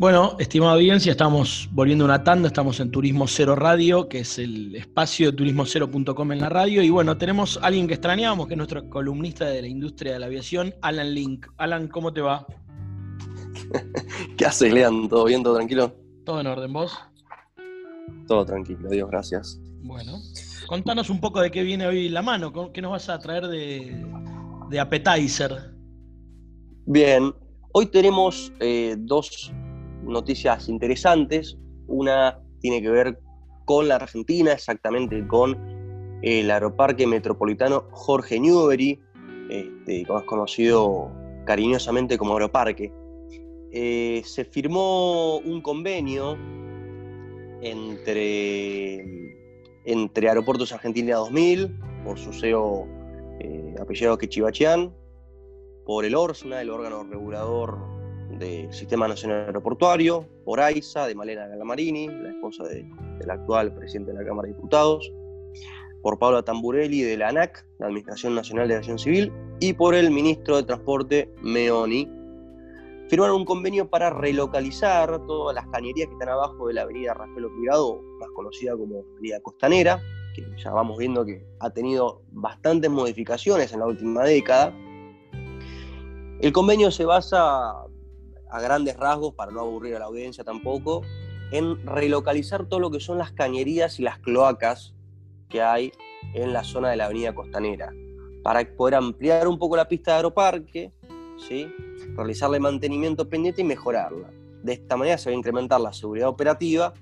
Bueno, estimada audiencia, estamos volviendo una tanda, estamos en Turismo Cero Radio, que es el espacio de turismocero.com en la radio, y bueno, tenemos a alguien que extrañábamos, que es nuestro columnista de la industria de la aviación, Alan Link. Alan, ¿cómo te va? ¿Qué haces, Lean? ¿Todo bien, todo tranquilo? Todo en orden, ¿vos? Todo tranquilo, Dios gracias. Bueno, contanos un poco de qué viene hoy la mano, qué nos vas a traer de, de appetizer. Bien, hoy tenemos eh, dos noticias interesantes. Una tiene que ver con la Argentina, exactamente con el aeroparque metropolitano Jorge Newbery, este, más conocido cariñosamente como Aeroparque. Eh, se firmó un convenio entre, entre Aeropuertos Argentina 2000, por su CEO eh, Quechibachián, por el ORSNA, el órgano regulador del Sistema Nacional Aeroportuario, por AISA, de Malena Galamarini, la esposa del actual presidente de la Cámara de Diputados, por Paula Tamburelli de la ANAC, la Administración Nacional de Aviación Civil, y por el ministro de Transporte, Meoni. Firmaron un convenio para relocalizar todas las cañerías que están abajo de la avenida Rafael Obligado, más conocida como Avenida Costanera, que ya vamos viendo que ha tenido bastantes modificaciones en la última década. El convenio se basa a grandes rasgos, para no aburrir a la audiencia tampoco, en relocalizar todo lo que son las cañerías y las cloacas que hay en la zona de la avenida costanera, para poder ampliar un poco la pista de aeroparque, ¿sí? realizarle mantenimiento pendiente y mejorarla. De esta manera se va a incrementar la seguridad operativa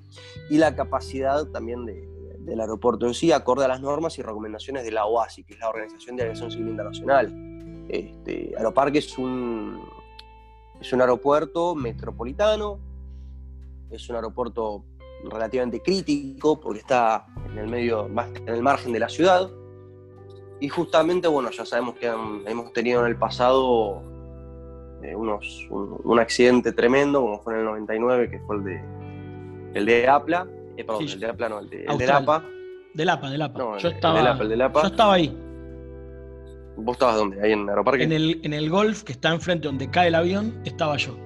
y la capacidad también del aeropuerto en sí, acorde a las normas y recomendaciones de la OASI, que es la Organización de Aviación Civil Internacional. Este, Aeroparque es un, es un aeropuerto metropolitano, es un aeropuerto relativamente crítico porque está en el medio, más en el margen de la ciudad. Y justamente, bueno, ya sabemos que hemos tenido en el pasado eh, unos, un, accidente tremendo, como fue en el 99, que fue el de, el de Apla. Eh, perdón, el de Apla, no, el de, el de Lapa. Del APA, del APA. yo, estaba, yo estaba ahí. ¿Vos estabas dónde? ¿Ahí en Aeroparque? En el, en el golf que está enfrente donde cae el avión, estaba yo.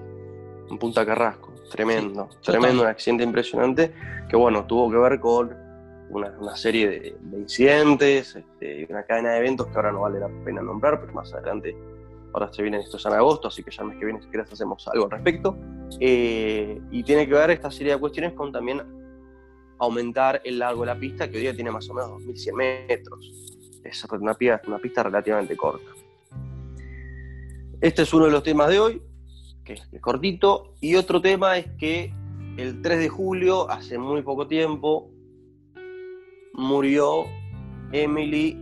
En Punta Carrasco, tremendo, tremendo, un accidente impresionante que bueno, tuvo que ver con una, serie de, incidentes, este, una cadena de eventos que ahora no vale la pena nombrar, pero más adelante, ahora se vienen estos en agosto, así que ya el mes que viene si querés hacemos algo al respecto. Eh, y tiene que ver esta serie de cuestiones con también aumentar el largo de la pista, que hoy día tiene más o menos 2.100 metros es una pista, relativamente corta. Este es uno de los temas de hoy, que es cortito, y otro tema es que el 3 de julio, hace muy poco tiempo, murió Emily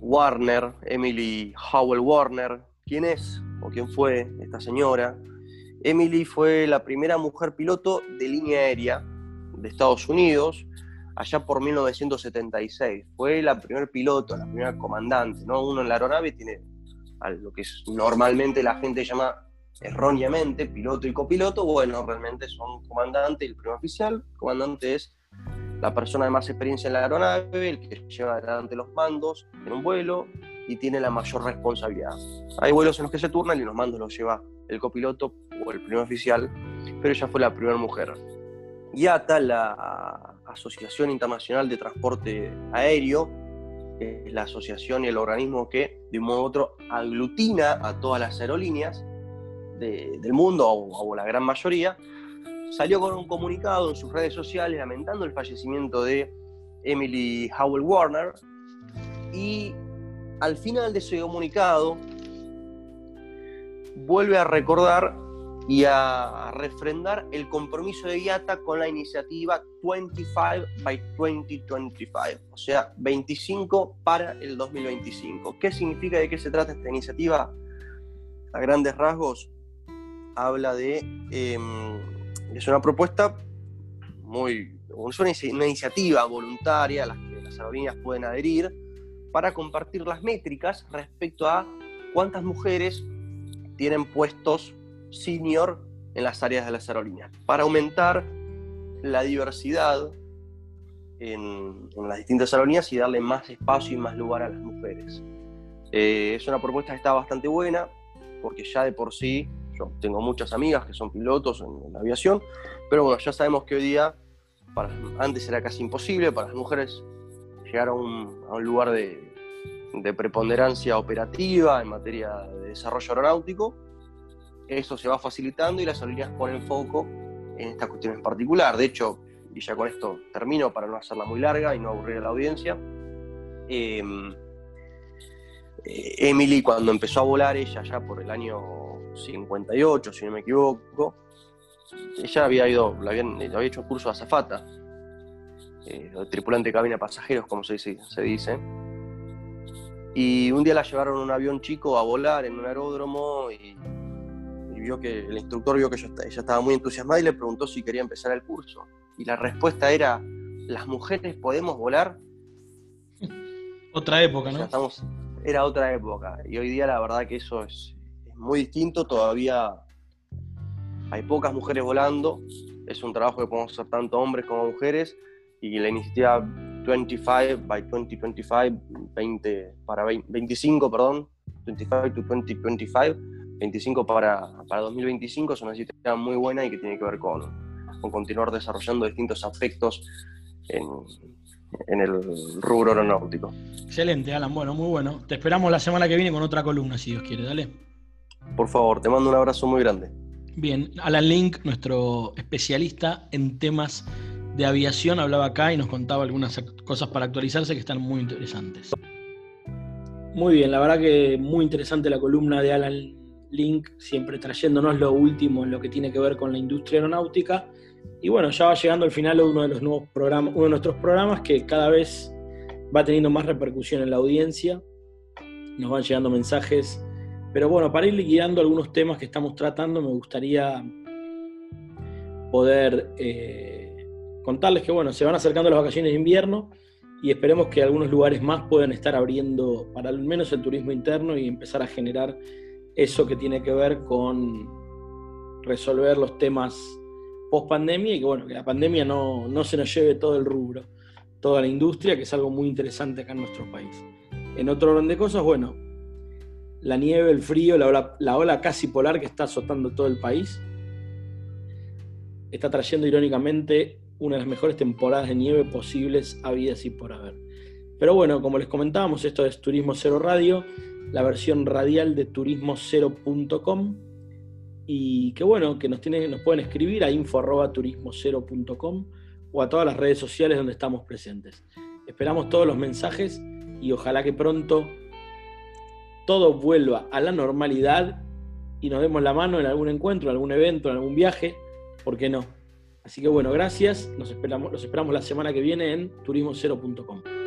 Warner, Emily Howell Warner. ¿Quién es o quién fue esta señora? Emily fue la primera mujer piloto de línea aérea de Estados Unidos allá por 1976. Fue la primer piloto, la primera comandante, ¿no? Uno en la aeronave tiene lo que es, normalmente la gente llama erróneamente piloto y copiloto. Bueno, realmente son comandante y el primer oficial. El comandante es la persona de más experiencia en la aeronave, el que lleva adelante los mandos en un vuelo y tiene la mayor responsabilidad. Hay vuelos en los que se turnan y los mandos los lleva el copiloto o el primer oficial, pero ella fue la primera mujer. Y ATA, la Asociación Internacional de Transporte Aéreo, es la asociación y el organismo que de un modo u otro aglutina a todas las aerolíneas del mundo, o, la gran mayoría, salió con un comunicado en sus redes sociales lamentando el fallecimiento de Emily Howell Warner y al final de ese comunicado vuelve a recordar y a refrendar el compromiso de IATA con la iniciativa 25 by 2025, o sea, 25 para el 2025. ¿Qué significa, de qué se trata esta iniciativa? A grandes rasgos, habla de, em, es una propuesta muy, es una, iniciativa voluntaria a la que las aerolíneas pueden adherir para compartir las métricas respecto a cuántas mujeres tienen puestos senior en las áreas de las aerolíneas, para aumentar la diversidad en, las distintas aerolíneas y darle más espacio y más lugar a las mujeres. Eh, es una propuesta que está bastante buena, porque ya de por sí Yo tengo muchas amigas que son pilotos en, la aviación, pero bueno, ya sabemos que hoy día, para, antes era casi imposible para las mujeres llegar a un, lugar de, preponderancia operativa en materia de desarrollo aeronáutico. Eso se va facilitando y las aerolíneas ponen foco en esta cuestión en particular. De hecho, y ya con esto termino para no hacerla muy larga y no aburrir a la audiencia, em, eh, Emily cuando empezó a volar, ella ya por el año 58, si no me equivoco, ella había ido, le habían, había hecho curso de azafata, eh, tripulante de cabina pasajeros, como se dice, se dice. Y un día la llevaron en un avión chico a volar en un aeródromo y, vio que el instructor vio que ella, estaba muy entusiasmada y le preguntó si quería empezar el curso. Y la respuesta era, ¿las mujeres podemos volar? Otra época, ¿no? era otra época. Y hoy día la verdad que eso es, muy distinto. Todavía hay pocas mujeres volando. Es un trabajo que podemos hacer tanto hombres como mujeres. Y la iniciativa 25 by 2025, 20 para 25, perdón, 25 to 2025, 25 para, para 2025 es una iniciativa muy buena y que tiene que ver con, con continuar desarrollando distintos aspectos en, en el rubro aeronáutico. Excelente, Alan. Bueno, muy bueno. Te esperamos la semana que viene con otra columna, si Dios quiere. Dale. Por favor, te mando un abrazo muy grande. Bien, Alan Link, nuestro especialista en temas de aviación, hablaba acá y nos contaba algunas cosas para actualizarse que están muy interesantes. Muy bien, la verdad que muy interesante la columna de Alan Link, siempre trayéndonos lo último en lo que tiene que ver con la industria aeronáutica y bueno, ya va llegando al final uno de los nuevos programas, uno de nuestros programas que cada vez va teniendo más repercusión en la audiencia. Nos van llegando mensajes. Pero bueno, para ir guiando algunos temas que estamos tratando, me gustaría poder eh, contarles que bueno, se van acercando las vacaciones de invierno y esperemos que algunos lugares más puedan estar abriendo para al menos el turismo interno y empezar a generar eso que tiene que ver con resolver los temas post pandemia y que bueno, que la pandemia no, se nos lleve todo el rubro, toda la industria, que es algo muy interesante acá en nuestro país. En otro orden de cosas, bueno, la nieve, el frío, la ola, la ola casi polar que está azotando todo el país, está trayendo irónicamente una de las mejores temporadas de nieve posibles habidas y por haber. Pero bueno, como les comentábamos, esto es Turismo Cero Radio, la versión radial de turismocero.com y que bueno, que nos, tienen, nos pueden escribir a info.turismocero.com o a todas las redes sociales donde estamos presentes. Esperamos todos los mensajes y ojalá que pronto todo vuelva a la normalidad y nos demos la mano en algún encuentro, en algún evento, en algún viaje, ¿por qué no? Así que bueno, gracias, nos esperamos, los esperamos la semana que viene en turismocero.com.